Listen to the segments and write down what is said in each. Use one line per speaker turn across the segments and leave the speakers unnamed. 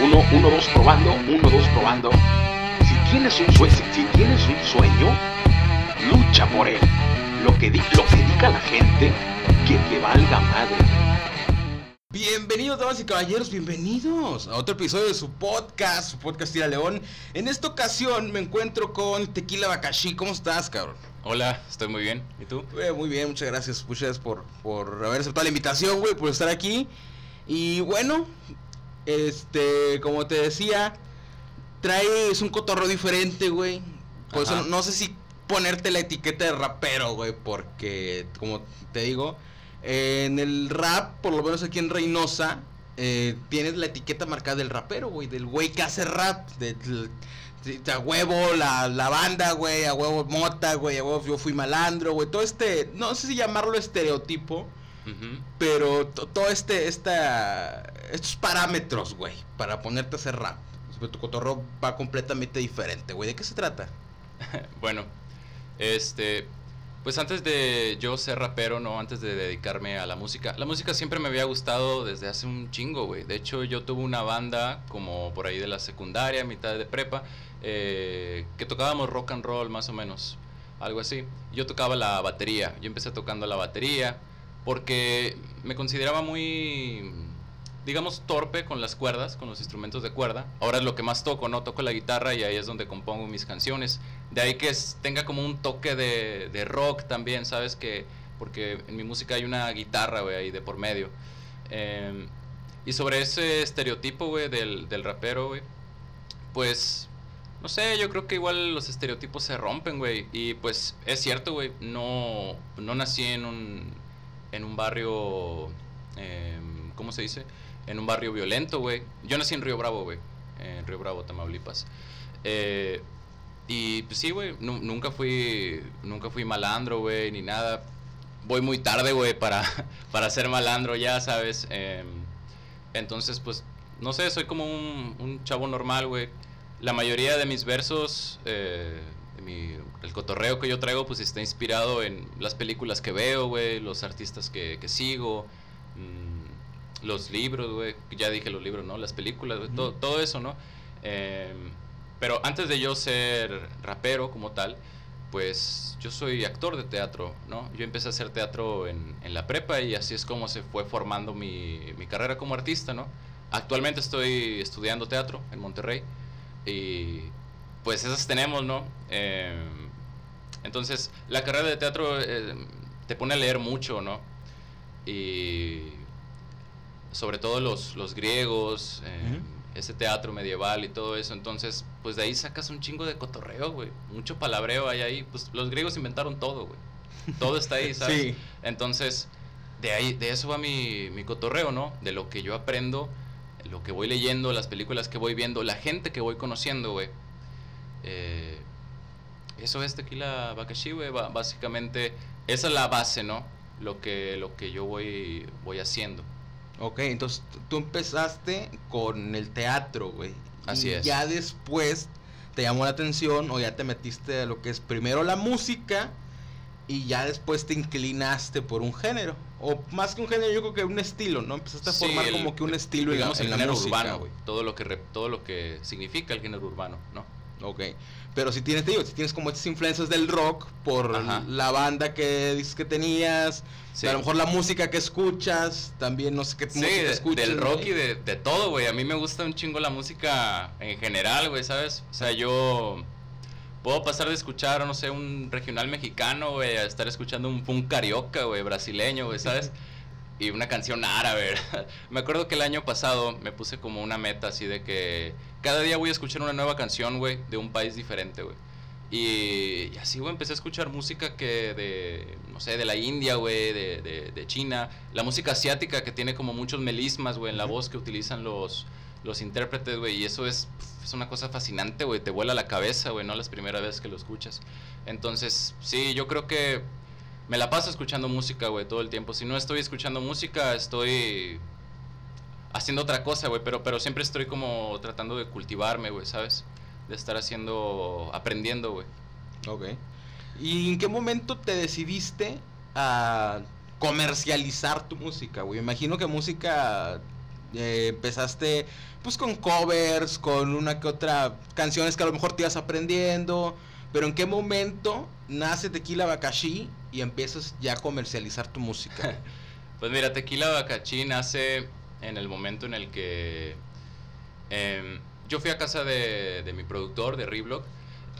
Uno, uno, dos, probando, uno, dos, probando. Si tienes un sueño, si tienes un sueño, lucha por él. Lo que, di, lo que diga la gente, que te valga madre.
Bienvenidos, damas y caballeros, bienvenidos a otro episodio de su podcast, su podcast Tira León. En esta ocasión me encuentro con Tequila Bakashi. ¿Cómo estás, cabrón?
Hola, estoy muy bien. ¿Y tú?
Eh, muy bien, muchas gracias, muchas por, por haber aceptado la invitación, güey, por estar aquí. Y bueno, este, como te decía, traes un cotorro diferente, güey. Por eso
Ajá.
no, no sé si ponerte la etiqueta de rapero, güey, porque, como te digo, en el rap, por lo menos aquí en Reynosa, eh, tienes la etiqueta marcada del rapero, güey, del güey que hace rap, de, de- de- a huevo la, la banda, güey, a huevo mota, güey, a huevo yo fui malandro, güey, todo este, no sé si llamarlo estereotipo, pero to- todo este, esta, estos parámetros, güey, para ponerte a hacer rap. Tu cotorro va completamente diferente, güey. ¿De qué se trata?
Bueno, este, pues antes de yo ser rapero, no, antes de dedicarme a la música, la música siempre me había gustado desde hace un chingo, güey. De hecho, yo tuve una banda como por ahí de la secundaria, mitad de prepa, eh, que tocábamos rock and roll más o menos, algo así. Yo tocaba la batería, yo empecé tocando la batería porque me consideraba muy digamos, torpe con las cuerdas, con los instrumentos de cuerda. Ahora es lo que más toco, ¿no? Toco la guitarra y ahí es donde compongo mis canciones. De ahí que es- tenga como un toque de, rock también, ¿sabes? que Porque en mi música hay una guitarra, güey, ahí de por medio. Eh, y sobre ese estereotipo, güey, del, del rapero, güey, pues... No sé, yo creo que igual los estereotipos se rompen, güey. Y pues es cierto, güey. No, no nací en un, en un barrio... em, ¿Cómo se dice? En un barrio violento, güey. Yo nací en Río Bravo, güey. En Río Bravo, Tamaulipas. Eh, y pues sí, güey. nu- nunca fui nunca fui malandro, güey, ni nada. Voy muy tarde, güey, para, para ser malandro ya, ¿sabes? Em, entonces, pues, no sé, soy como un, un chavo normal, güey. La mayoría de mis versos, eh, mi- el cotorreo que yo traigo, pues está inspirado en las películas que veo, güey, los artistas que, que sigo, mm, los libros, güey, ya dije los libros, ¿no? Las películas, güey, todo, todo eso, ¿no? Em, pero antes de yo ser rapero como tal, pues yo soy actor de teatro, ¿no? Yo empecé a hacer teatro en, en la prepa y así es como se fue formando mi, mi carrera como artista, ¿no? Actualmente estoy estudiando teatro en Monterrey y pues esas tenemos, ¿no? Eh, entonces, la carrera de teatro eh, te pone a leer mucho, ¿no? Y sobre todo los, los griegos, eh, ese teatro medieval y todo eso. Entonces, pues de ahí sacas un chingo de cotorreo, güey. Mucho palabreo hay ahí. Pues los griegos inventaron todo, güey. Todo está ahí, ¿sabes?
Sí.
Entonces, de ahí, de eso va mi, mi cotorreo, ¿no? De lo que yo aprendo, lo que voy leyendo, las películas que voy viendo, la gente que voy conociendo, güey. Eh, eso es Tequila Bakashi, güey. Básicamente, esa es la base, ¿no? Lo que, lo que yo voy, voy haciendo.
Ok, entonces tú empezaste con el teatro, güey.
Así
y
es.
Ya después te llamó la atención o ya te metiste a lo que es primero la música y ya después te inclinaste por un género. O más que un género, yo creo que un estilo, ¿no? Empezaste a
Sí,
formar
el-
como que un estilo en la-
digamos
en
el
la,
género
música,
urbano,
güey.
todo lo que todo lo que significa el género urbano, ¿no?
Ok. Pero si tienes, te digo, si tienes como estas influencias del rock por
Ajá.
la banda que dices que tenías,
Sí.
a lo mejor la música que escuchas, también no sé qué
Sí,
música escuchas.
del rock y de, de todo, güey. A mí me gusta un chingo la música en general, güey, ¿sabes? O sea, yo puedo pasar de escuchar, no sé, un regional mexicano, güey, a estar escuchando un punk carioca, güey, brasileño, güey, ¿sabes? Y una canción árabe. Me acuerdo que el año pasado me puse como una meta así de que cada día voy a escuchar una nueva canción, güey, de un país diferente, güey. Y, y así, güey, empecé a escuchar música que de, no sé, de la India, güey, de, de, de China. La música asiática que tiene como muchos melismas, güey, en la voz que utilizan los, los intérpretes, güey. Y eso es, es una cosa fascinante, güey. Te vuela la cabeza, güey, no las primeras veces que lo escuchas. Entonces, sí, yo creo que me la paso escuchando música, güey, todo el tiempo. Si no estoy escuchando música, estoy haciendo otra cosa, güey. Pero, pero siempre estoy como tratando de cultivarme, güey, ¿sabes? De estar haciendo, aprendiendo, güey.
Ok. ¿Y en qué momento te decidiste a comercializar tu música, güey? Imagino que música Eh, empezaste pues con covers, con una que otra canciones que a lo mejor te ibas aprendiendo, pero ¿en qué momento nace Tequila Bacashi y empiezas ya a comercializar tu música?
pues mira, Tequila Bacashi nace en el momento en el que em, yo fui a casa de, mi productor, de Reblock,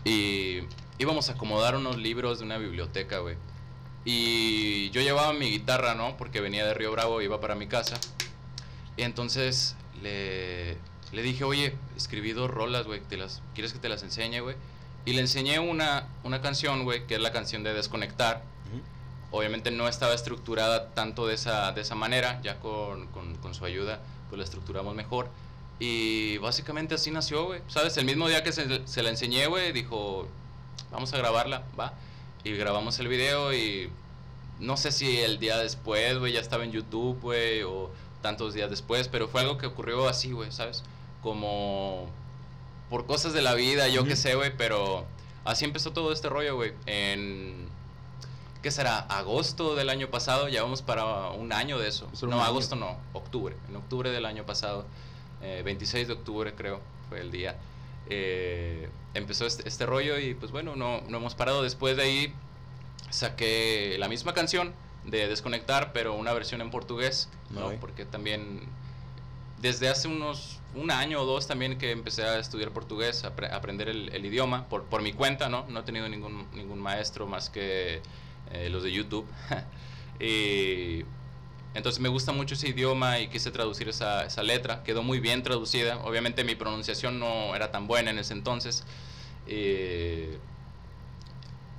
y íbamos a acomodar unos libros de una biblioteca, güey. Y yo llevaba mi guitarra, ¿no? Porque venía de Río Bravo, iba para mi casa. Y entonces le, le dije, oye, escribí dos rolas, güey, ¿quieres que te las enseñe, güey? Y le enseñé una, una canción, güey, que es la canción de Desconectar. Obviamente no estaba estructurada tanto de esa, de esa manera, ya con, con, con su ayuda, pues la estructuramos mejor. Y básicamente así nació, güey. ¿Sabes? El mismo día que se, se la enseñé, güey, dijo, vamos a grabarla, va. Y grabamos el video y no sé si el día después, güey, ya estaba en YouTube, güey, o tantos días después, pero fue algo que ocurrió así, güey, ¿sabes? Como por cosas de la vida, yo qué sé, güey, pero así empezó todo este rollo, güey. En, ¿qué será? Agosto del año pasado, ya vamos para un año de eso. no, agosto no, octubre, en octubre del año pasado, 26 eh, de octubre creo, fue el día. Eh, empezó este, este, rollo y pues bueno, no, no hemos parado. Después de ahí saqué la misma canción de Desconectar, pero una versión en portugués, ¿no? Porque también desde hace unos un año o dos también que empecé a estudiar portugués, a aprender el, idioma por, por mi cuenta, ¿no? No he tenido ningún, ningún maestro más que eh, los de YouTube. y entonces me gusta mucho ese idioma y quise traducir esa, esa, letra. Quedó muy bien traducida. Obviamente mi pronunciación no era tan buena en ese entonces. Eh,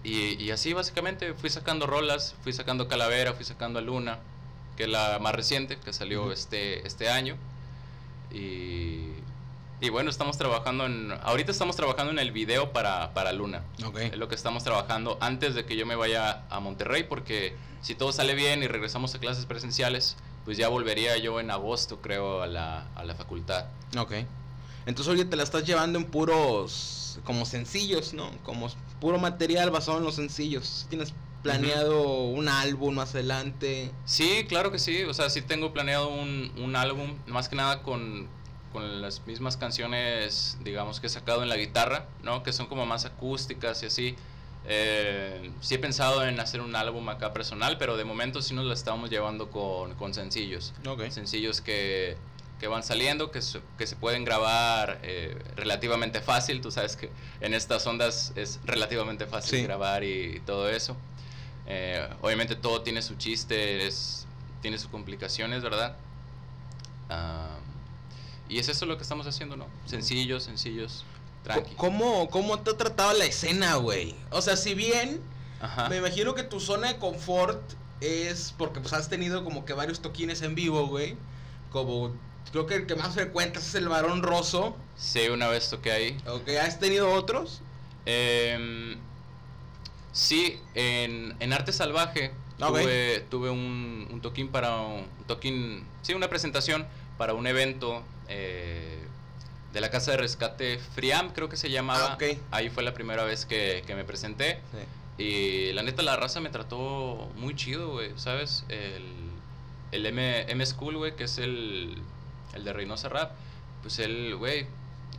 y, así básicamente fui sacando rolas, fui sacando Calavera, fui sacando Luna, que es la más reciente, que salió este, este año. Y, y, bueno, estamos trabajando en... Ahorita estamos trabajando en el video para, para Luna. Es lo que estamos trabajando antes de que yo me vaya a Monterrey, porque si todo sale bien y regresamos a clases presenciales, pues ya volvería yo en agosto, creo, a la, a la facultad.
Ok. Entonces, oye, te la estás llevando en puros, como sencillos, ¿no? Como puro material basado en los sencillos. ¿Tienes planeado un álbum más adelante?
Sí, claro que sí. O sea, sí tengo planeado un, un álbum, más que nada con, con las mismas canciones, digamos, que he sacado en la guitarra, ¿no? Que son como más acústicas y así. Eh, sí he pensado en hacer un álbum acá personal, pero de momento sí nos lo estamos llevando con, con sencillos. Sencillos que que van saliendo, que se, que se pueden grabar eh, relativamente fácil. Tú sabes que en estas ondas es relativamente fácil grabar y, todo eso. Eh, obviamente todo tiene su chiste, es, tiene sus complicaciones, ¿verdad? Y es eso lo que estamos haciendo, ¿no? Sencillos, sencillos, tranqui.
¿Cómo, cómo te ha tratado la escena, güey? O sea, si bien me imagino que tu zona de confort es porque pues has tenido como que varios toquines en vivo, güey. Como Creo que el que más frecuentas es el varón roso.
Sí, una vez toqué ahí.
Ok, ¿has tenido otros?
Eh, sí, en, en Arte Salvaje tuve, un, un, toquín para un, toquín, sí, una presentación para un evento eh, de la casa de rescate Friam, creo que se llamaba. Ah, ahí fue la primera vez que, que me presenté. Y la neta, la raza me trató muy chido, güey, ¿sabes? El, el M, M School, güey, que es el el de Reynosa Rap, pues él, güey,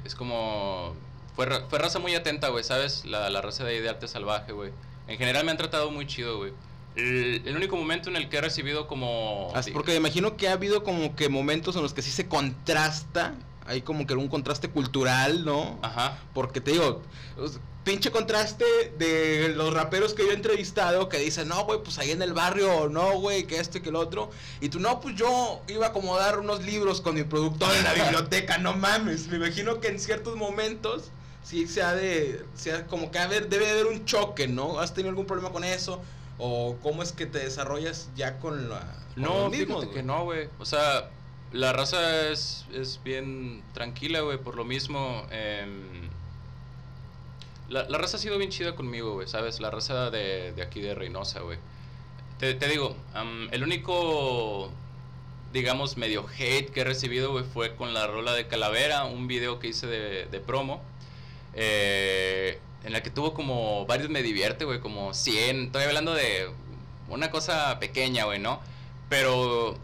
es como... Fue, fue raza muy atenta, güey, ¿sabes? La, la raza de ahí de arte salvaje, güey. En general me han tratado muy chido, güey. El, único momento en el que he recibido como...
porque me imagino que ha habido como que momentos en los que sí se contrasta, hay como que un contraste cultural, ¿no?
Ajá.
Porque te digo, pinche contraste de los raperos que yo he entrevistado que dicen, no, güey, pues ahí en el barrio, no, güey, que este, que el otro. Y tú, no, pues yo iba a acomodar unos libros con mi productor en la biblioteca, no mames. Me imagino que en ciertos momentos sí se ha de, sea como que a ver, debe de haber un choque, ¿no? ¿Has tenido algún problema con eso? ¿O cómo es que te desarrollas ya con la...
no, fíjate que no, güey. O sea, la raza es, es bien tranquila, güey, por lo mismo... Eh, la, raza ha sido bien chida conmigo, güey, ¿sabes? La raza de, de aquí de Reynosa, güey. Te, te, digo, el único, digamos, medio hate que he recibido, güey, fue con la rola de Calavera, un video que hice de, de promo. Eh, en la que tuvo como varios me divierte, güey, como 100. Estoy hablando de una cosa pequeña, güey, ¿no? Pero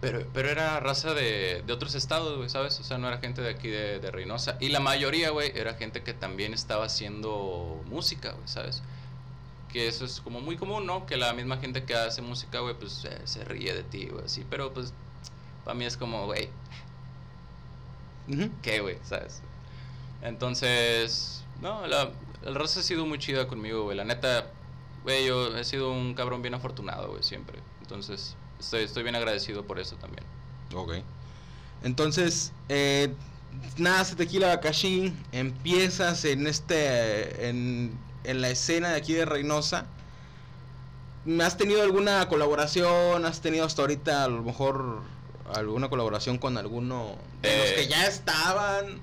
Pero, pero era raza de, de otros estados, güey, ¿sabes? O sea, no era gente de aquí de, de Reynosa. Y la mayoría, güey, era gente que también estaba haciendo música, güey, ¿sabes? Que eso es como muy común, ¿no? Que la misma gente que hace música, güey, pues eh, se ríe de ti, güey, así. Pero pues, para mí es como, güey. ¿qué, güey? ¿Sabes? Entonces, no, la, el raza ha sido muy chida conmigo, güey. La neta, güey, yo he sido un cabrón bien afortunado, güey, siempre. Entonces, estoy, estoy bien agradecido por eso también.
Ok. Entonces, eh, nace Tequila Bakashin, empiezas en este, en, en la escena de aquí de Reynosa. ¿Has tenido alguna colaboración? ¿Has tenido hasta ahorita a lo mejor alguna colaboración con alguno de los
Eh.
que ya estaban?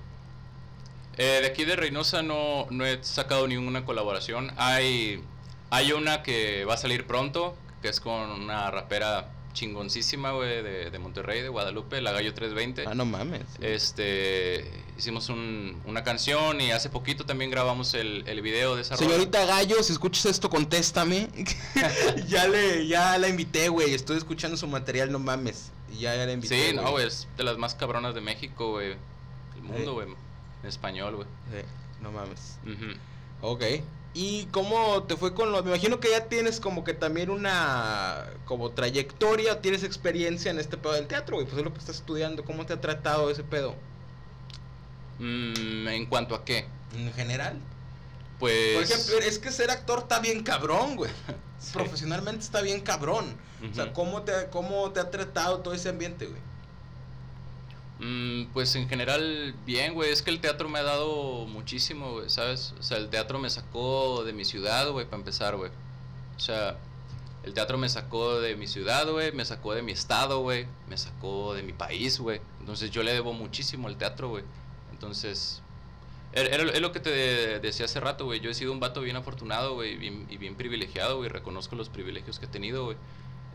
Eh, de aquí de Reynosa no, no he sacado ninguna colaboración. Hay, hay una que va a salir pronto, que es con una rapera chingoncísima, güey, de, de Monterrey, de Guadalupe, la Gallo 320.
Ah, no mames.
Este, hicimos un- una canción y hace poquito también grabamos el, el video de esa rola.
Señorita Gallo, si escuchas esto, contéstame. ya le, ya la invité, güey. Estoy escuchando su material, no mames. Ya, ya la invité.
Sí, no, güey, es de las más cabronas de México, güey. El mundo, güey. En español, güey.
Sí, no mames.
Ujú.
Ok. ¿Y cómo te fue con lo? Me imagino que ya tienes como que también una como trayectoria, tienes experiencia en este pedo del teatro, güey. Pues es lo que estás estudiando. ¿Cómo te ha tratado ese pedo?
Mm, ¿En cuanto a qué?
En general.
Pues...
Por ejemplo, es que ser actor está bien cabrón, güey.
Sí.
Profesionalmente está bien cabrón. O sea. ¿cómo te, ¿cómo te ha tratado todo ese ambiente, güey?
Mm, pues en general, bien, güey. Es que el teatro me ha dado muchísimo, güey, ¿sabes? O sea, el teatro me sacó de mi ciudad, güey, para empezar, güey. O sea, el teatro me sacó de mi ciudad, güey. Me sacó de mi estado, güey. Me sacó de mi país, güey. Entonces yo le debo muchísimo al teatro, güey. Entonces, era- es lo que te decía hace rato, güey. Yo he sido un vato bien afortunado, güey, y bien privilegiado, güey. Reconozco los privilegios que he tenido, güey.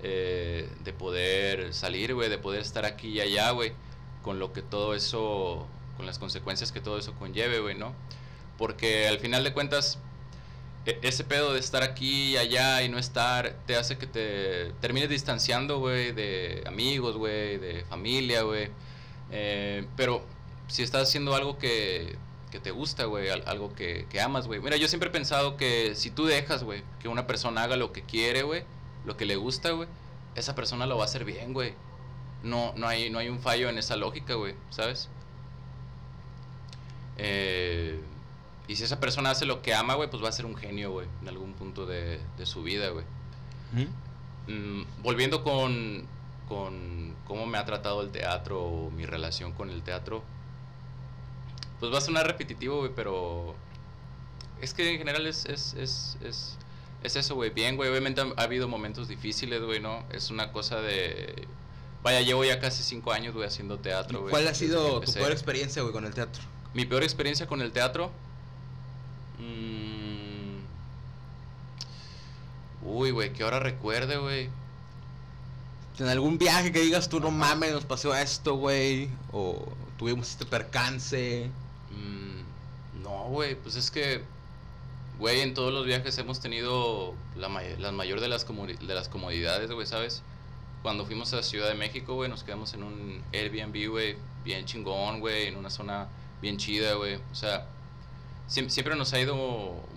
eh, de poder salir, güey, de poder estar aquí y allá, güey con lo que todo eso, con las consecuencias que todo eso conlleve, güey, ¿no? Porque al final de cuentas, e- ese pedo de estar aquí y allá y no estar, te hace que te termines distanciando, güey, de amigos, güey, de familia, güey. Eh, pero si estás haciendo algo que, te gusta, güey, al- algo que amas, güey. Mira, yo siempre he pensado que si tú dejas, güey, que una persona haga lo que quiere, güey, lo que le gusta, güey, esa persona lo va a hacer bien, güey no, no, hay, no hay un fallo en esa lógica, güey, ¿sabes? Eh, y si esa persona hace lo que ama, güey, pues va a ser un genio, güey, en algún punto de, de su vida, güey. Mm, volviendo con, con cómo me ha tratado el teatro o mi relación con el teatro, pues va a sonar repetitivo, güey, pero es que en general es, es, es, es, es eso, güey, bien, güey. Obviamente ha, ha habido momentos difíciles, güey, ¿no? Es una cosa de... Vaya, llevo ya casi cinco años, güey, haciendo teatro, güey.
¿Cuál ha sido tu peor experiencia, güey, con el teatro?
Mi peor experiencia con el teatro. mm, Uy, güey, que ahora recuerde, güey.
En algún viaje que digas tú, no mames, nos pasó esto, güey. O tuvimos este percance.
Mm, No, güey, pues es que, güey, en todos los viajes hemos tenido la, may- la mayor de las, de las comodidades, güey, ¿sabes? Cuando fuimos a Ciudad de México, güey, nos quedamos en un Airbnb, güey, bien chingón, güey, en una zona bien chida, güey. O sea, siem- siempre nos ha ido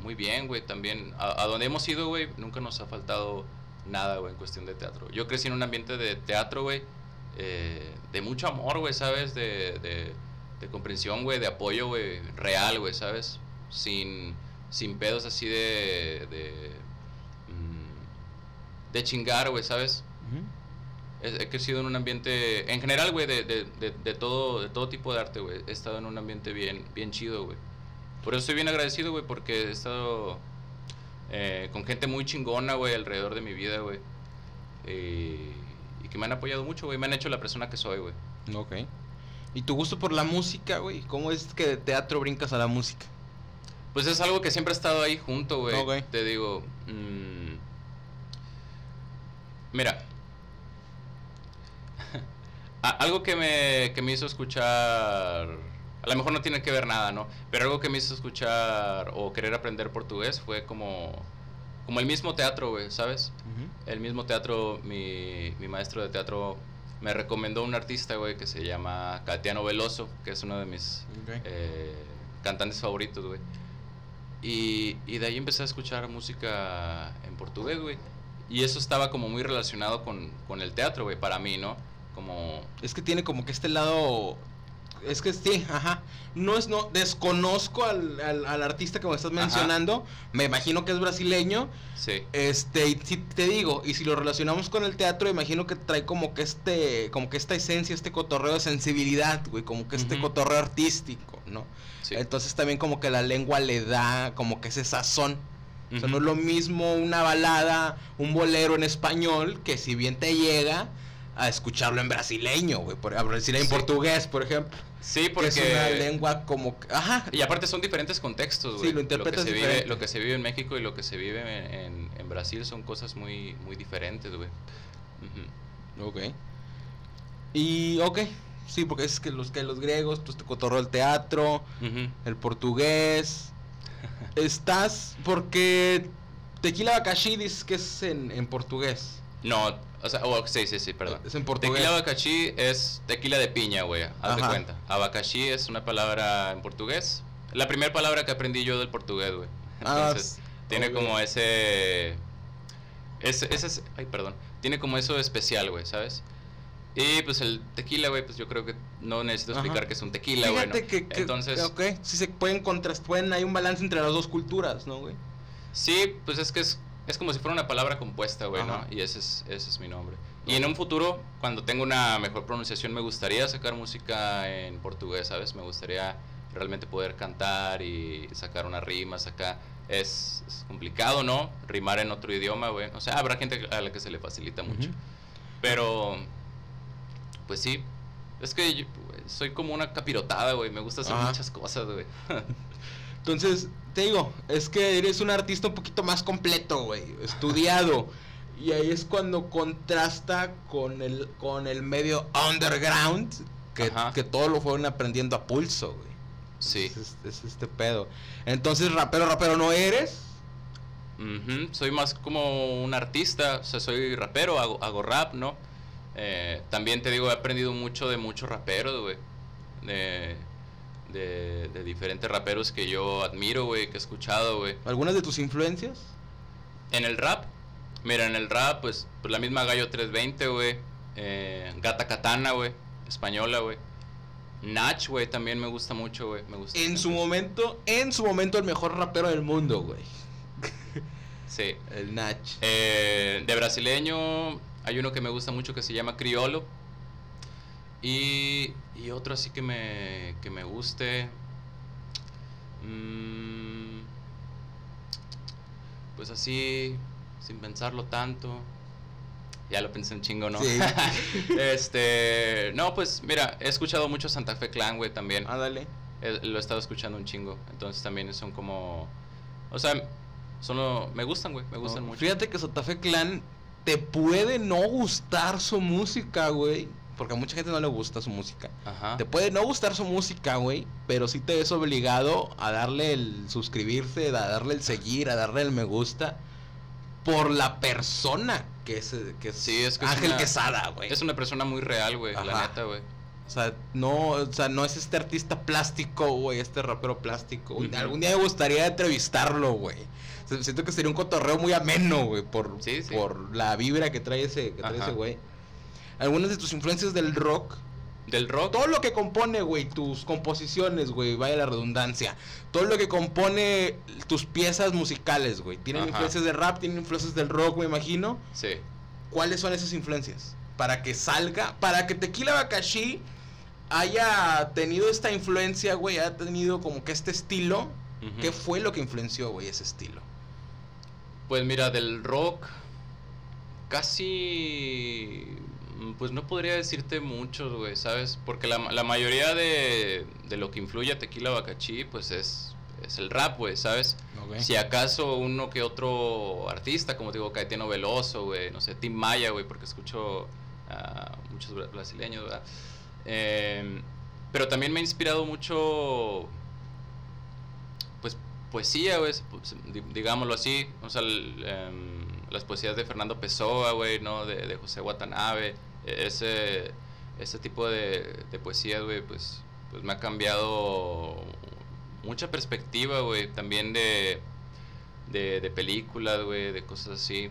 muy bien, güey, también. A, donde hemos ido, güey, nunca nos ha faltado nada, güey, en cuestión de teatro. Yo crecí en un ambiente de teatro, güey, eh, de mucho amor, güey, ¿sabes? De, de, comprensión, güey, de apoyo, güey, real, güey, ¿sabes? Sin, sin pedos así de... de, mm, de chingar, güey, ¿sabes? He, he crecido en un ambiente, en general, güey, de, de, de, de todo, de todo tipo de arte, güey. He estado en un ambiente bien, bien chido, güey. Por eso estoy bien agradecido, güey, porque he estado eh, con gente muy chingona, güey, alrededor de mi vida, güey. Eh, y que me han apoyado mucho, güey. Me han hecho la persona que soy, güey.
Ok. ¿Y tu gusto por la música, güey? ¿Cómo es que de teatro brincas a la música?
Pues es algo que siempre ha estado ahí junto, güey.
Ok.
Te digo, mm, mira, A- algo que me, que me hizo escuchar, a lo mejor no tiene que ver nada, ¿no? Pero algo que me hizo escuchar o querer aprender portugués fue como, como el mismo teatro, güey, ¿sabes? El mismo teatro, mi, mi maestro de teatro me recomendó un artista, güey, que se llama Catiano Veloso, que es uno de mis eh, cantantes favoritos, güey. Y, y de ahí empecé a escuchar música en portugués, güey. Y eso estaba como muy relacionado con, con el teatro, güey, para mí, ¿no? Como...
Es que tiene como que este lado. Es que sí, ajá. No es, no, desconozco al, al, al artista que me estás
Ajá.
mencionando. Me imagino que es brasileño.
Sí,
Este, y si te digo, y si lo relacionamos con el teatro, imagino que trae como que este, como que esta esencia, este cotorreo de sensibilidad, güey, como que este cotorreo artístico, ¿no?
sí.
Entonces también como que la lengua le da como que ese sazón. O sea, no es lo mismo una balada, un bolero en español, que si bien te llega a escucharlo en brasileño, güey, por, a brasileño en
Sí.
portugués, por ejemplo.
Sí,
Que
porque...
es una lengua como ajá,
Y aparte son diferentes contextos,
Sí,
güey.
lo interpretas
que se
diferente.
vive, Lo que se vive en México y lo que se vive en, en- en Brasil son cosas muy, muy diferentes, güey. Ujú.
Ok. Y, ok, sí, porque es que los, que los griegos, pues te cotorreo el teatro, el portugués. Estás, porque Tequila Bakashi dices que es en, en portugués.
No, o sea, oh, sí, sí, sí, perdón.
Es en portugués.
Tequila abacaxi es tequila de piña, güey. Haz de
Ajá.
cuenta. Abacaxi es una palabra en portugués. La primera palabra que aprendí yo del portugués, güey.
Ah,
Entonces, tiene
ok.
como ese, ese, ese es- Ay, perdón. Tiene como eso especial, güey, ¿sabes? Y pues el tequila, güey, pues yo creo que no necesito
Ajá.
explicar que es un tequila, güey.
Fíjate
¿no?
que, que-
Entonces,
ok, sí se pueden contrastar, pueden, hay un balance entre las dos culturas, ¿no, güey?
Sí, pues es que es, es como si fuera una palabra compuesta, güey, ¿no? Y ese es, ese es mi nombre. Y en un futuro, cuando tenga una mejor pronunciación, me gustaría sacar música en portugués, ¿sabes? Me gustaría realmente poder cantar y sacar unas rimas acá. Es, es complicado, ¿no? Rimar en otro idioma, güey. O sea, habrá gente a la que se le facilita mucho. Pero, pues sí. Es que yo, soy como una capirotada, güey. Me gusta hacer muchas cosas, güey.
Entonces, te digo, es que eres un artista un poquito más completo, güey, estudiado. y ahí es cuando contrasta con el, con el medio underground, que, que todo lo fueron aprendiendo a pulso, güey.
Sí.
Es, es- es este pedo. Entonces, rapero, rapero no eres.
Soy más como un artista, o sea, soy rapero, hago, hago rap, ¿no? Eh, también te digo, he aprendido mucho de muchos raperos, güey. De, de diferentes raperos que yo admiro, güey, que he escuchado, güey.
¿Algunas de tus influencias?
En el rap, mira, en el rap, pues, pues la misma Gallo 320, güey. Eh, Gata Katana, güey. Española, güey. Nach, güey, también me gusta mucho, güey. Me gusta.
En su momento, en su momento el mejor rapero del mundo, güey.
Sí.
El Nach.
Eh, de brasileño hay uno que me gusta mucho que se llama Criolo. Y, y otro así que me, que me guste. mm, pues así, sin pensarlo tanto. Ya lo pensé un chingo, ¿no?
Sí.
este, no, pues mira, he escuchado mucho Santa Fe Clan, güey, también.
Ándale.
Eh, lo he estado escuchando un chingo. Entonces también son como. O sea, son lo- me gustan, güey. Me gustan
No,
mucho.
Fíjate que Santa Fe Clan te puede no gustar su música, güey. Porque a mucha gente no le gusta su música.
Ajá.
Te puede no gustar su música, güey. Pero sí te ves obligado a darle el suscribirse, a darle el seguir, a darle el me gusta. Por la persona que es, que es
Sí, es que es
Ángel
una-
Quesada, güey.
Es una persona muy real, güey. La neta, güey.
O sea, no, o sea, no es este artista plástico, güey, este rapero plástico. Algún día me gustaría entrevistarlo, güey. O sea, siento que sería un cotorreo muy ameno, güey, por,
Sí, sí.
por la vibra que trae ese, que trae ese güey. Algunas de tus influencias del rock,
Del rock.
todo lo que compone, güey, tus composiciones, güey, vaya la redundancia. Todo lo que compone tus piezas musicales, güey. Tienen
Ajá.
influencias de rap, tienen influencias del rock, me imagino.
Sí.
¿Cuáles son esas influencias? Para que salga, para que Tequila Bakashi haya tenido esta influencia, güey, haya tenido como que este estilo. ¿Qué fue lo que influenció, güey, ese estilo?
Pues mira, del rock. Casi. Mm, Pues no podría decirte muchos, güey, ¿sabes? Porque la, la mayoría de, de lo que influye a Tequila Bacachí, pues es, es el rap, güey, ¿sabes? Si acaso uno que otro artista, como digo, Caetano Veloso, güey, no sé, Tim Maya, güey, porque escucho a muchos bra- brasileños, ¿verdad? Eh, pero también me ha inspirado mucho, pues, poesía, güey, di- digámoslo así, o sea, el, em, las poesías de Fernando Pessoa, güey, ¿no? De, de José Watanabe, ese, ese tipo de, de poesía, güey, pues, pues me ha cambiado mucha perspectiva, güey, también de, de, de películas, güey, de cosas así.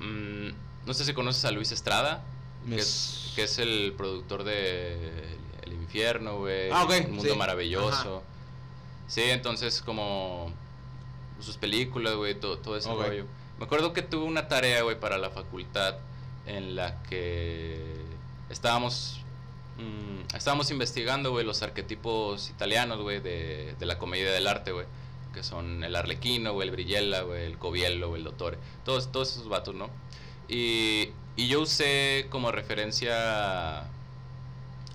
Mm, no sé si conoces a Luis Estrada, que es, que es el productor de El Infierno, güey,
Ah,
Un Mundo
sí.
Maravilloso. Sí, entonces como sus películas, güey, todo, todo ese rollo. Me acuerdo que tuve una tarea, güey, para la facultad en la que estábamos mm, estábamos investigando, güey, los arquetipos italianos, güey, de, de la comedia del arte, güey, que son el arlequino, güey, el brillella, güey, el coviello, güey, el dottore, todos, todos esos vatos, ¿no? Y, y yo usé como referencia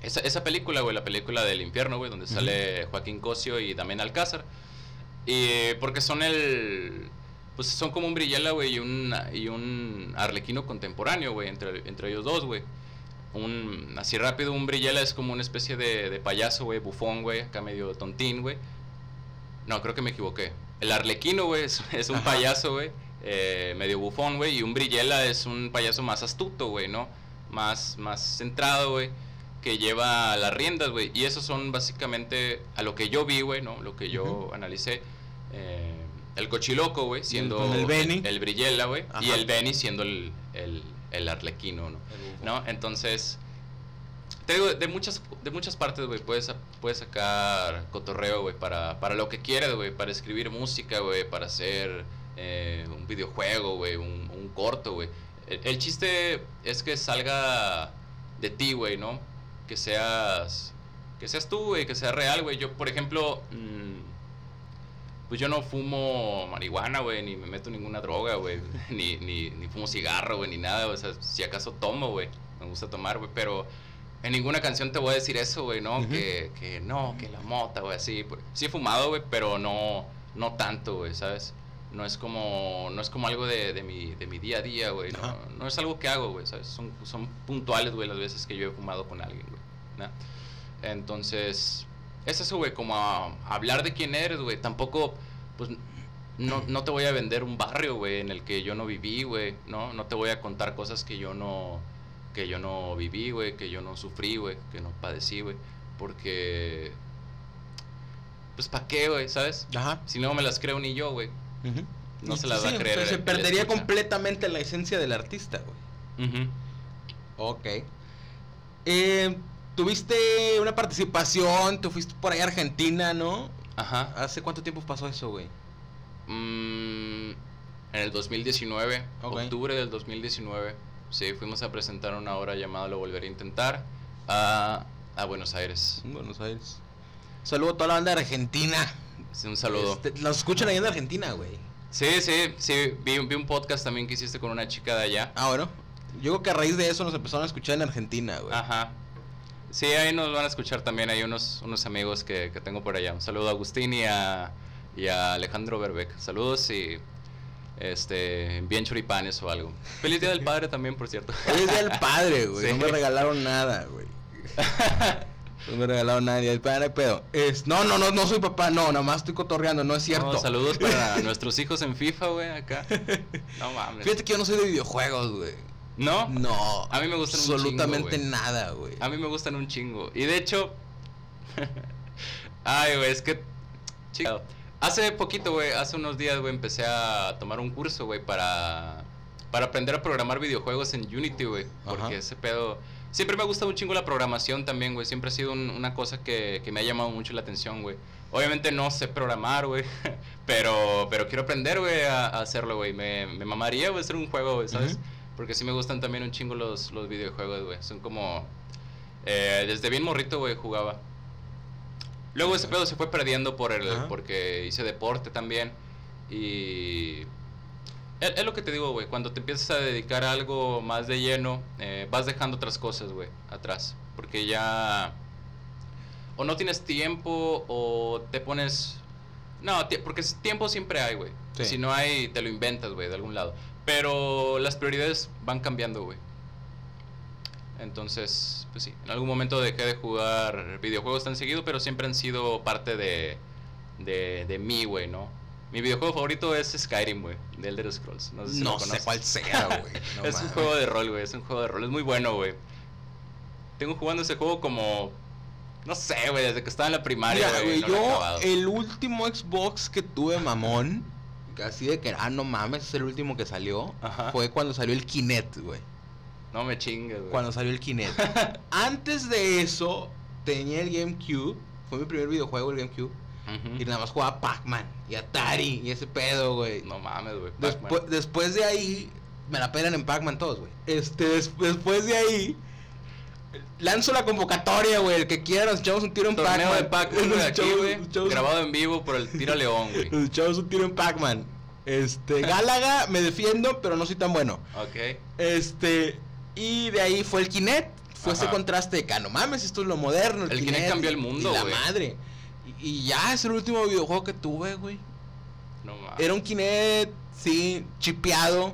esa, esa película, güey, la película del infierno, güey, donde
Ujú.
sale Joaquín Cosio y también Alcázar. Y porque son el. Pues son como un Brillella, güey, y un, y un Arlequino contemporáneo, güey, entre, entre ellos dos, güey. Un, así rápido, un Brillella es como una especie de, de payaso, güey, bufón, güey, acá medio tontín, güey. No, creo que me equivoqué. El Arlequino, güey, es, es un
Ajá.
payaso, güey, eh, medio bufón, güey, y un Brillella es un payaso más astuto, güey, ¿no? Más, más centrado, güey, que lleva las riendas, güey. Y esos son básicamente a lo que yo vi, güey, ¿no? Lo que yo
Ujú.
analicé. eh, el cochiloco, güey, siendo
el Benny.
el, Brillella, güey, y el Benny siendo el, el, el Arlequino, ¿no? ¿no? Entonces, te digo, de muchas, de muchas partes, güey, puedes, puedes sacar cotorreo, güey, para, para lo que quieras, güey, para escribir música, güey, para hacer eh, un videojuego, güey, un, un corto, güey. El, el chiste es que salga de ti, güey, ¿no? Que seas, que seas tú, güey, que sea real, güey. Yo, por ejemplo, mm, pues yo no fumo marihuana, güey, ni me meto ninguna droga, güey, ni, ni, ni fumo cigarro, güey, ni nada, o sea, si acaso tomo, güey, me gusta tomar, güey, pero en ninguna canción te voy a decir eso, güey, ¿no? Que, que no, que la mota, güey, así, pues, sí he fumado, güey, pero no, no tanto, güey, ¿sabes? No es como, no es como algo de, de, mi, de mi día a día, güey, no es algo que hago, güey, ¿sabes? Son, son puntuales, güey, las veces que yo he fumado con alguien, güey, ¿no? Entonces, es eso, güey, como a- hablar de quién eres, güey. Tampoco, pues, no, no te voy a vender un barrio, güey, en el que yo no viví, güey, ¿no? No te voy a contar cosas que yo no, que yo no viví, güey, que yo no sufrí, güey, que no padecí, güey. Porque, pues, ¿para qué, güey, sabes?
Ajá.
Si no me las creo ni yo, güey.
Ujú.
No se las va a creer
pues,
el
Se perdería completamente la esencia del artista, güey.
Ujú.
Ok. Eh, tuviste una participación, te fuiste por ahí a Argentina, ¿no?
Ajá.
¿Hace cuánto tiempo pasó eso, güey?
Mm, en el 2019,
Ok.
octubre del 2019, sí, fuimos a presentar una obra llamada Lo Volveré a Intentar a, a Buenos Aires.
En Buenos Aires. Saludo a toda la banda de Argentina.
Sí, un saludo.
Este, los escuchan ahí en Argentina, güey.
Sí, sí, sí, vi, vi un podcast también que hiciste con una chica de allá.
Ah, bueno. Yo creo que a raíz de eso nos empezaron a escuchar en Argentina, güey.
Ajá. Sí, ahí nos van a escuchar también. Hay unos, unos amigos que, que tengo por allá. Un saludo a Agustín y a, y a Alejandro Berbeck. Saludos y este bien choripanes o algo. Feliz Día del Padre también, por cierto.
Es día del padre, güey.
Sí.
No me regalaron nada, güey. No me regalaron nada, ni del padre, pedo. Es, no, no, no, no soy papá, no, nada más estoy cotorreando, no es cierto.
No, saludos para nuestros hijos en FIFA, güey, acá. No mames.
Fíjate que yo no soy de videojuegos, güey.
¿No?
No.
A mí me gustan un
Absolutamente
chingo, güey.
nada, güey.
A mí me gustan un chingo. Y de hecho. Ay, güey, es que. Chido. Hace poquito, güey, hace unos días, güey, empecé a tomar un curso, güey, para. Para aprender a programar videojuegos en Unity, güey. Porque
Ajá.
ese pedo. Siempre me ha gustado un chingo la programación también, güey. Siempre ha sido un- una cosa que, que me ha llamado mucho la atención, güey. Obviamente no sé programar, güey. Pero, pero quiero aprender, güey, a, a hacerlo, güey. Me, me mamaría, güey, hacer un juego, güey, ¿sabes? Porque sí me gustan también un chingo los, los videojuegos, güey. Son como... eh, desde bien morrito, güey, jugaba. Luego ese pedo se fue perdiendo por el,
Ajá.
porque hice deporte también. Y... Es, es lo que te digo, güey. Cuando te empiezas a dedicar a algo más de lleno, eh, vas dejando otras cosas, güey, atrás. Porque ya... O no tienes tiempo o te pones... No, porque tiempo siempre hay, güey.
Sí.
Si no hay, te lo inventas, güey, de algún lado. Pero las prioridades van cambiando, güey. Entonces, pues sí, en algún momento dejé de jugar videojuegos tan seguido, pero siempre han sido parte de, de, de mí, güey, ¿no? Mi videojuego favorito es Skyrim, güey, de Elder Scrolls. No sé, si lo
No sé cuál sea, güey. No
es un juego de rol, güey, es un juego de rol, es muy bueno, güey. Tengo jugando ese juego como, no sé, güey, desde que estaba en la primaria, güey. no
yo el último Xbox que tuve mamón, así de que, ah, no mames, es el último que salió,
Ajá.
fue cuando salió el Kinect, güey.
No me chingues, güey.
Cuando salió el Kinect. Antes de eso, tenía el GameCube, fue mi primer videojuego, el GameCube, y nada más jugaba Pac-Man y Atari y ese pedo, güey.
No mames, güey.
Despu- después de ahí, me la pelan en Pac-Man todos, güey. Este, des- después de ahí, lanzo la convocatoria, güey. El que quiera, nos echamos un tiro en
Torneo
Pac-Man.
de Pac-Man, güey, aquí, güey. Grabado en vivo por el Tira León, güey.
Nos echamos un tiro en Pac-Man. Este, Gálaga, me defiendo, pero no soy tan bueno.
Ok.
Este, y de ahí fue el Kinect. Fue ese contraste de que, ah, no mames, esto es lo moderno.
El Kinect cambió el mundo,
y la
güey.
madre. Y, y ya es el último videojuego que tuve, güey.
No mames.
Era un Kinect, sí, chipeado.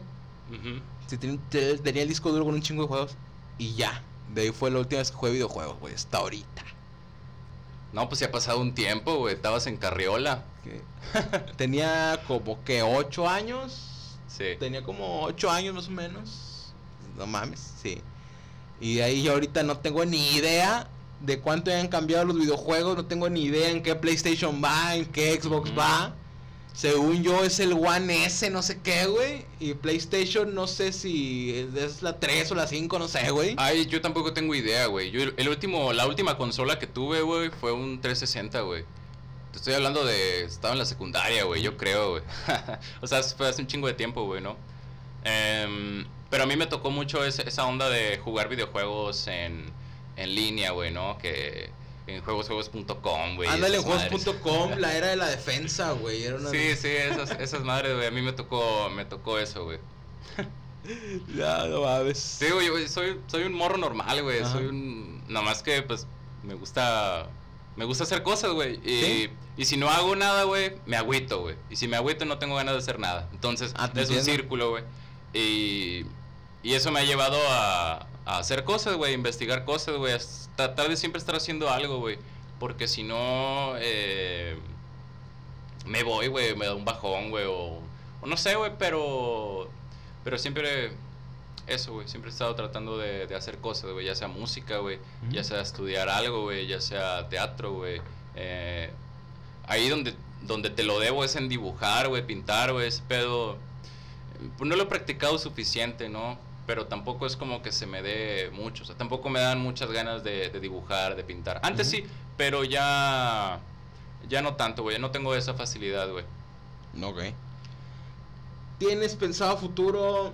Sí, tenía, te- tenía el disco duro con un chingo de juegos. Y ya. De ahí fue la última vez que jugué videojuegos, güey. Hasta ahorita.
No, pues ya ha pasado un tiempo, güey. Estabas en Carriola.
Tenía como que 8 años.
Sí.
Tenía como 8 años más o menos. No mames, sí. Y de ahí yo ahorita no tengo ni idea de cuánto hayan cambiado los videojuegos. No tengo ni idea en qué PlayStation va, en qué Xbox va. Según yo es el One S, no sé qué, güey. Y PlayStation no sé si es- la 3 o la 5, no sé, güey.
Ay, yo tampoco tengo idea, güey. Yo el último, la última consola que tuve, güey, fue un 360, güey. Te estoy hablando de. Estaba en la secundaria, güey, yo creo, güey. o sea, fue hace un chingo de tiempo, güey, ¿no? Em, pero a mí me tocó mucho esa onda de jugar videojuegos en, en línea, güey, ¿no? Que en juegosjuegos.com, güey.
Ándale, juegos.com, la era de la defensa, güey. Era una...
Sí, sí, esas, esas madres, güey. A mí me tocó, me tocó eso, güey.
Ya, no mames.
Sí, güey, soy, soy un morro normal, güey.
Ajá.
Soy un. Nada más que, pues, me gusta. Me gusta hacer cosas, güey. Y,
¿Sí?
y si no hago nada, güey, me agüito, güey. Y si me agüito, no tengo ganas de hacer nada. Entonces,
Ah,
es un círculo, güey. Y, y eso me ha llevado a, a hacer cosas, güey. Investigar cosas, güey. Tratar de siempre estar haciendo algo, güey. Porque si no. eh, me voy, güey. Me da un bajón, güey. O, o no sé, güey, pero. Pero siempre. Eso, güey. Siempre he estado tratando de, de hacer cosas, güey. Ya sea música, güey. Ya sea estudiar algo, güey. Ya sea teatro, güey. Eh, ahí donde, donde te lo debo es en dibujar, güey. Pintar, güey. Ese pedo. Pues no lo he practicado suficiente, ¿no? Pero tampoco es como que se me dé mucho. O sea, tampoco me dan muchas ganas de, de dibujar, de pintar. Antes sí, pero ya. Ya no tanto, güey. Ya no tengo esa facilidad, güey.
Ok. ¿Tienes pensado futuro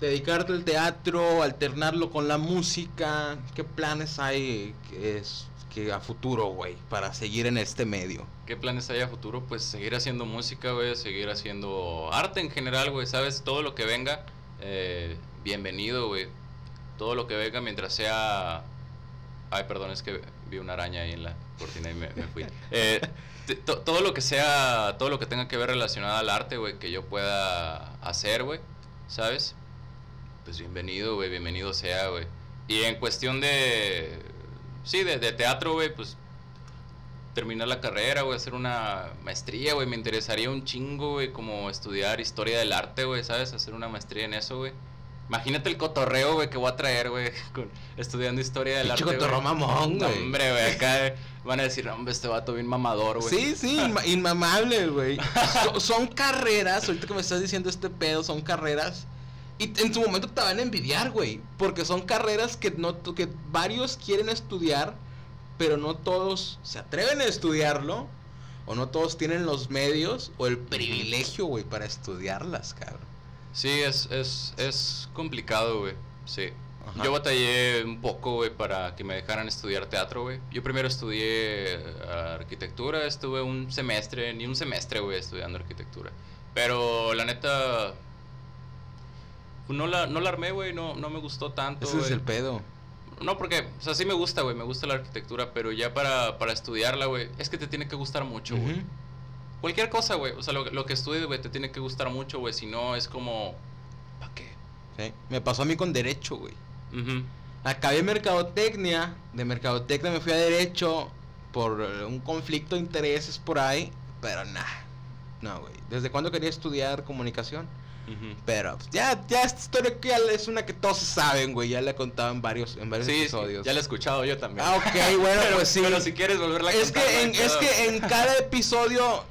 dedicarte al teatro, alternarlo con la música? ¿Qué planes hay que es que a futuro, güey, para seguir en este medio?
¿Qué planes hay a futuro? Pues seguir haciendo música, güey, seguir haciendo arte en general, güey, ¿sabes? Todo lo que venga, eh, bienvenido, güey. Todo lo que venga mientras sea... Ay, perdón, es que vi una araña ahí en la cortina y me, me fui. Eh, to- todo lo que sea, todo lo que tenga que ver relacionado al arte, güey, que yo pueda hacer, güey, ¿sabes? Pues bienvenido, güey, bienvenido sea, güey. Y en cuestión de... Sí, de, de teatro, güey, pues terminar la carrera, güey, hacer una maestría, güey. Me interesaría un chingo, güey, como estudiar historia del arte, güey, ¿sabes? Hacer una maestría en eso, güey. Imagínate el cotorreo, güey, que voy a traer, güey, con- estudiando historia del arte.
cotorreo
güey.
mamón,
No,
güey.
hombre, güey, acá eh, van a decir, hombre, este vato bien mamador, güey.
Sí, sí, inma- inmamable, güey. So- son carreras, ahorita que me estás diciendo este pedo, son carreras. Y en su momento te van a envidiar, güey. Porque son carreras que, no, que varios quieren estudiar, pero no todos se atreven a estudiarlo. O no todos tienen los medios o el privilegio, güey, para estudiarlas, cabrón.
Sí, es, es, es complicado, güey. Sí.
Ajá.
Yo batallé un poco, güey, para que me dejaran estudiar teatro, güey. Yo primero estudié eh, arquitectura, estuve un semestre, ni un semestre, güey, estudiando arquitectura. Pero la neta, pues, no la, no la armé, güey, no, no me gustó tanto.
Ese es
güey.
el pedo.
No, porque, o sea, sí me gusta, güey, me gusta la arquitectura, pero ya para, para estudiarla, güey, es que te tiene que gustar mucho, güey. Cualquier cosa, güey, o sea, lo, lo que estudies, güey, te tiene que gustar mucho, güey, si no es como, ¿para qué?
Sí. Me pasó a mí con derecho, güey.
Ujú.
Acabé mercadotecnia, de mercadotecnia me fui a derecho por eh, un conflicto de intereses por ahí, pero nada, No, güey. ¿Desde cuándo quería estudiar comunicación? Pero pues, ya, ya esta historia ya es una que todos saben, güey. Ya la he contado en varios, en varios
Sí,
episodios.
ya la he escuchado yo también.
Ah, ok, bueno,
pero,
pues sí.
Pero si quieres volverla a
es
contar,
que, en, es que en cada episodio,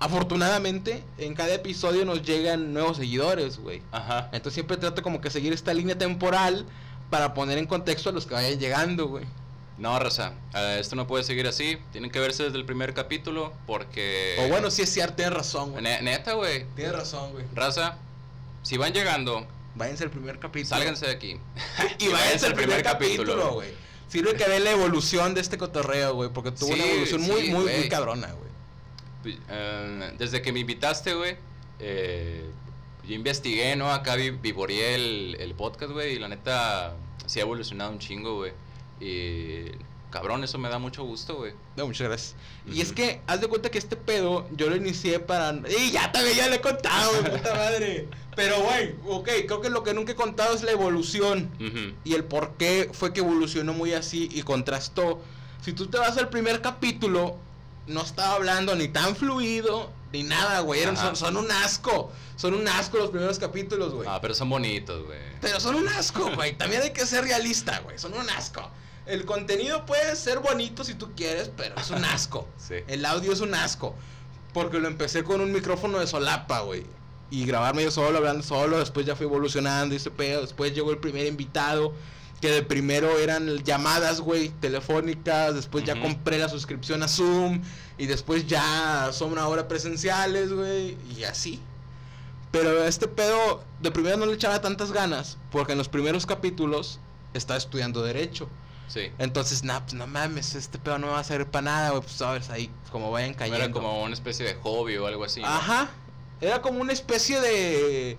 afortunadamente, en cada episodio nos llegan nuevos seguidores, güey.
Ajá.
Entonces siempre trato como que seguir esta línea temporal para poner en contexto a los que vayan llegando, güey.
No, raza, eh, esto no puede seguir así. Tienen que verse desde el primer capítulo porque...
O bueno, sí es cierto, tienes razón, güey.
Ne- neta, güey.
Tienes razón, güey.
Raza, si van llegando,
Váyanse al primer capítulo.
sálganse de aquí.
y váyanse al primer capítulo, güey. Sirve que vean la evolución de este cotorreo, güey, porque tuvo una evolución muy,
sí,
muy, muy cabrona, güey.
Eh, desde que me invitaste, güey, eh, yo investigué, ¿no? Acá vi, vivoreé el, el podcast, güey, y la neta sí ha evolucionado un chingo, güey. Y cabrón, eso me da mucho gusto, güey.
No, muchas gracias. Y es que, haz de cuenta que este pedo yo lo inicié para. ¡Y ya también ya le he contado, puta madre! Pero, güey, ok, creo que lo que nunca he contado es la evolución. Y el por qué fue que evolucionó muy así y contrastó. Si tú te vas al primer capítulo, no estaba hablando ni tan fluido ni nada, güey. Eran-. Son, son un asco. Son un asco los primeros capítulos, güey.
Ah, pero son bonitos, güey.
Pero son un asco, güey. También hay que ser realista, güey. Son un asco. El contenido puede ser bonito si tú quieres, pero es un asco.
Sí.
El audio es un asco. Porque lo empecé con un micrófono de solapa, güey. Y grabarme yo solo, hablando solo. Después ya fui evolucionando y ese pedo. Después llegó el primer invitado. Que de primero eran llamadas, güey, telefónicas. Después ya compré la suscripción a Zoom. Y después ya son ahora presenciales, güey. Y así. Pero este pedo, de primero no le echaba tantas ganas. Porque en los primeros capítulos estaba estudiando Derecho.
Sí.
Entonces, nah, pues no mames, este pedo no va a servir para nada, güey. Pues sabes, ahí como vayan cayendo.
Era como una especie de hobby o algo así. ¿no?
Ajá. Era como una especie de.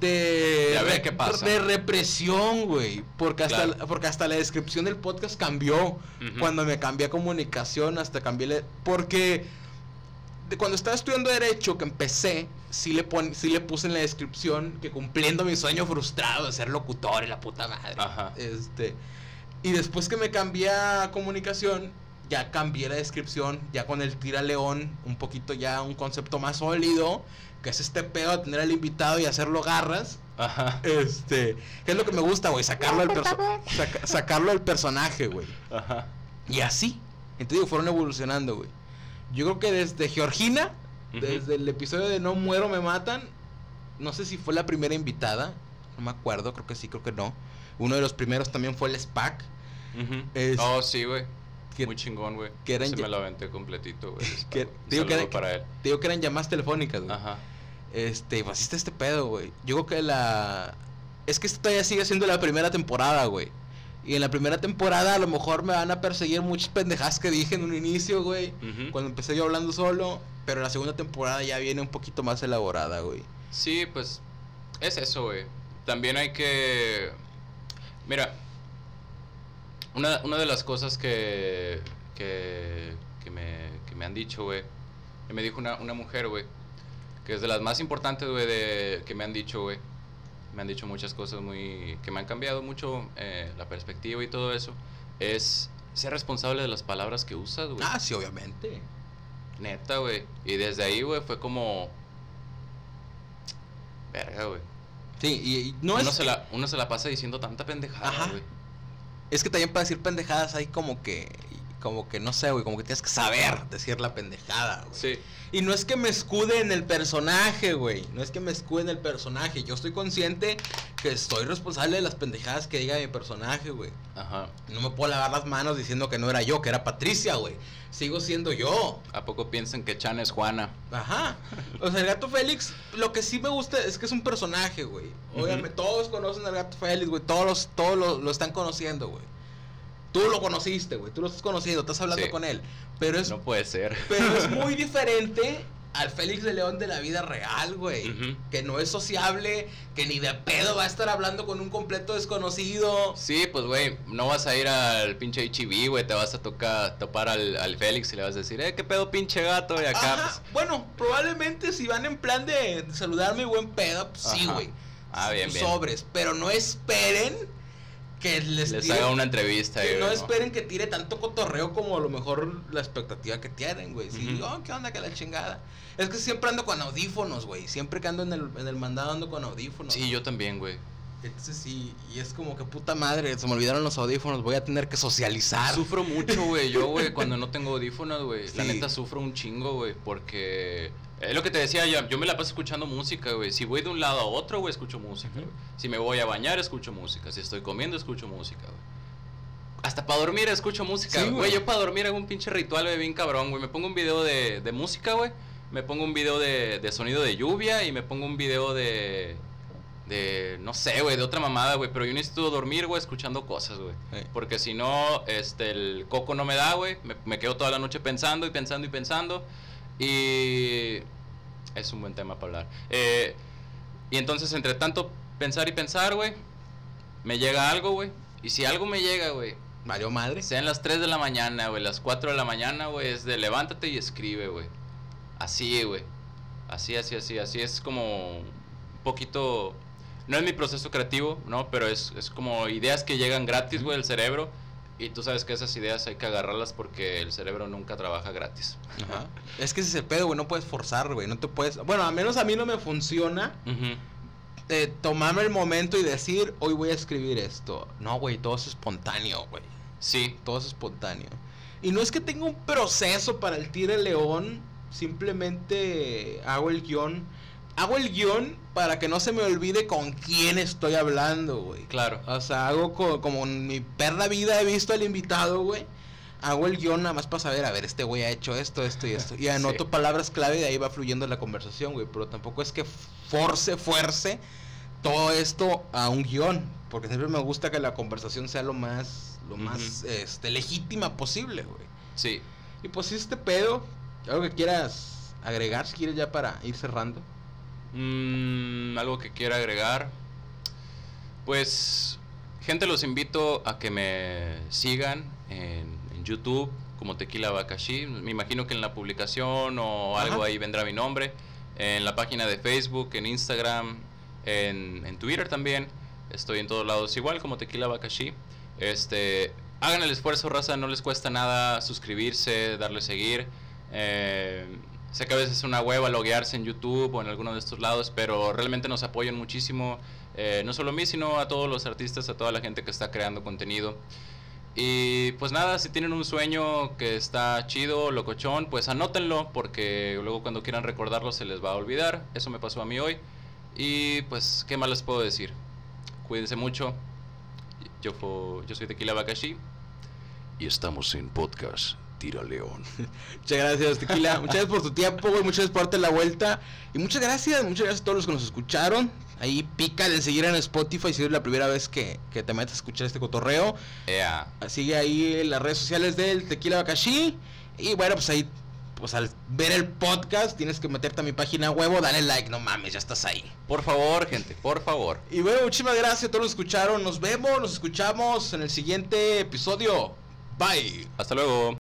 De.
Ya ve
re-
qué pasa.
De represión, güey. Porque hasta,
Claro.
porque hasta la descripción del podcast cambió. Cuando me cambié a comunicación, hasta cambié. le- Porque. De cuando estaba estudiando Derecho, que empecé, sí le, pon, sí le puse en la descripción que cumpliendo mi sueño frustrado de ser locutor y la puta madre.
Ajá.
Este. Y después que me cambié a comunicación, ya cambié la descripción, ya con el tira león, un poquito ya un concepto más sólido, que es este pedo de tener al invitado y hacerlo garras.
Ajá.
Este, que es lo que me gusta, güey, sacarlo perso- saca- sacarlo personaje, güey.
Ajá.
Y así. Entonces digo, fueron evolucionando, güey. Yo creo que desde Georgina, desde el episodio de No muero, me matan, no sé si fue la primera invitada, no me acuerdo, creo que sí, creo que no. Uno de los primeros también fue el SPAC. Es-
Oh, sí, güey.
Que-
Muy chingón, güey.
que eran
Se me lo aventé completito, güey.
Que- digo que
saludo
era-
para él.
Te digo que eran llamadas telefónicas, güey.
Ajá.
Este, pues está este pedo, güey. Yo creo que la. Es que esto todavía sigue siendo la primera temporada, güey. Y en la primera temporada a lo mejor me van a perseguir muchas pendejadas que dije en un inicio, güey. Cuando empecé yo hablando solo. Pero la segunda temporada ya viene un poquito más elaborada, güey.
Sí, pues es eso, güey. También hay que... Mira, una, una de las cosas que, que, que, me, que me han dicho, güey, que me dijo una, una mujer, güey, que es de las más importantes, güey, de, que me han dicho, güey. Me han dicho muchas cosas muy... que me han cambiado mucho eh, la perspectiva y todo eso. Es ser responsable de las palabras que usas, güey.
Ah, sí, obviamente.
Neta, güey. Y desde ahí, güey, fue como... Verga, güey.
Sí, y, y no
uno,
es.
se la, uno se la pasa diciendo tanta pendejada, güey.
Es que también para decir pendejadas hay como que. Como que no sé, güey. Como que tienes que saber decir la pendejada, güey.
Sí.
Y no es que me escude en el personaje, güey. No es que me escude en el personaje. Yo estoy consciente que estoy responsable de las pendejadas que diga mi personaje, güey.
Ajá.
No me puedo lavar las manos diciendo que no era yo, que era Patricia, güey. Sigo siendo yo.
¿A poco piensan que Chan es Juana?
Ajá. O sea, el gato Félix, lo que sí me gusta es que es un personaje, güey. Obviamente, todos conocen al gato Félix, güey. Todos, los, todos lo, lo están conociendo, güey. Tú lo conociste, güey. Tú lo estás conociendo, estás hablando
Sí.
con él. Pero es
No puede ser.
Pero es muy diferente al Félix de León de la vida real, güey.
Ujú.
Que no es sociable, que ni de pedo va a estar hablando con un completo desconocido.
Sí, pues, güey, no vas a ir al pinche HB, güey, te vas a tocar, topar al, al Félix y le vas a decir, eh, qué pedo pinche gato, y acá,
Ajá.
pues,
Bueno, probablemente si van en plan de saludarme buen pedo, pues sí, güey.
Ah, bien, bien.
Sobres, pero no esperen que les,
Les
tire-
haga una entrevista.
que no
¿no?
esperen que tire tanto cotorreo como a lo mejor la expectativa que tienen, güey. Sí, oh, ¿qué onda que la chingada? Es que siempre ando con audífonos, güey. Siempre que ando en el, en el mandado ando con audífonos.
Sí, yo también, güey.
Entonces sí, y es como que puta madre, se me olvidaron los audífonos, voy a tener que socializar.
Sufro mucho, güey. Yo, güey, cuando no tengo audífonos, güey. La neta sufro un chingo, güey. Porque. Es lo que te decía, yo, yo me la paso escuchando música, güey. Si voy de un lado a otro, güey, escucho música, güey. Si me voy a bañar, escucho música. Si estoy comiendo, escucho música, güey. Hasta para dormir escucho música,
Sí,
güey.
güey.
Yo para dormir hago un pinche ritual, güey, bien cabrón, güey. Me pongo un video de, de música, güey. Me pongo un video de, de sonido de lluvia y me pongo un video de. De. No sé, güey, de otra mamada, güey. Pero yo necesito dormir, güey, escuchando cosas, güey.
Sí.
Porque si no, este, el coco no me da, güey. Me, me quedo toda la noche pensando y pensando y pensando. Y es un buen tema para hablar. Eh, y entonces, entre tanto pensar y pensar, güey, me llega algo, güey. Y si algo me llega, güey,
Mario Madre.
sean las 3 de la mañana, güey, las 4 de la mañana, güey, es de levántate y escribe, güey. Así, güey. Así, así, así, así es como un poquito... No es mi proceso creativo, ¿no? Pero es, es como ideas que llegan gratis, güey, al cerebro. Y tú sabes que esas ideas hay que agarrarlas porque el cerebro nunca trabaja gratis.
Ajá. Es que ese es el pedo, güey, no puedes forzar, güey, no te puedes... Bueno, al menos a mí no me funciona eh, tomarme el momento y decir, hoy voy a escribir esto. No, güey, todo es espontáneo, güey.
Sí,
Todo es espontáneo. Y no es que tenga un proceso para el tire león, simplemente hago el guion. Hago el guion para que no se me olvide con quién estoy hablando, güey.
claro.
O sea, hago co- como en mi perra vida he visto al invitado, güey. Hago el guion nada más para saber, a ver, este güey ha hecho esto, esto y esto. Y anoto
Sí.
palabras clave y de ahí va fluyendo la conversación, güey. Pero tampoco es que force, fuerce todo esto a un guion. Porque siempre me gusta que la conversación sea lo más, lo
Ujú.
más este, legítima posible, güey.
Sí.
Y pues este pedo, algo que quieras agregar, si quieres ya para ir cerrando.
Mm, algo que quiera agregar. Pues, gente, los invito a que me sigan en, en YouTube como Tequila Bakashi. Me imagino que en la publicación o algo
Ajá.
ahí vendrá mi nombre. En la página de Facebook, en Instagram, en, en Twitter también. Estoy en todos lados igual como Tequila Bakashi. Este, hagan el esfuerzo, raza, no les cuesta nada suscribirse, darle seguir. Eh, sé que a veces es una hueva loguearse en YouTube o en alguno de estos lados, pero realmente nos apoyan muchísimo, eh, no solo a mí, sino a todos los artistas, a toda la gente que está creando contenido. Y pues nada, si tienen un sueño que está chido, locochón, pues anótenlo, porque luego cuando quieran recordarlo se les va a olvidar. Eso me pasó a mí hoy. Y pues, ¿qué más les puedo decir? Cuídense mucho. Yo, yo soy Tequila Bakashi.
Y estamos en podcast Tira León.
Muchas gracias, Tequila. Muchas gracias por tu tiempo, güey. Muchas gracias por darte la vuelta. Y muchas gracias, muchas gracias a todos los que nos escucharon. Ahí pícale en seguir en Spotify si es la primera vez que, que te metes a escuchar este cotorreo. Sigue ahí en las redes sociales del Tequila Bakashi. Y bueno, pues ahí, pues al ver el podcast, tienes que meterte a mi página huevo, dale like, no mames, ya estás ahí.
Por favor, gente, por favor.
Y bueno, muchísimas gracias a todos los que escucharon. Nos vemos, nos escuchamos en el siguiente episodio. Bye.
Hasta luego.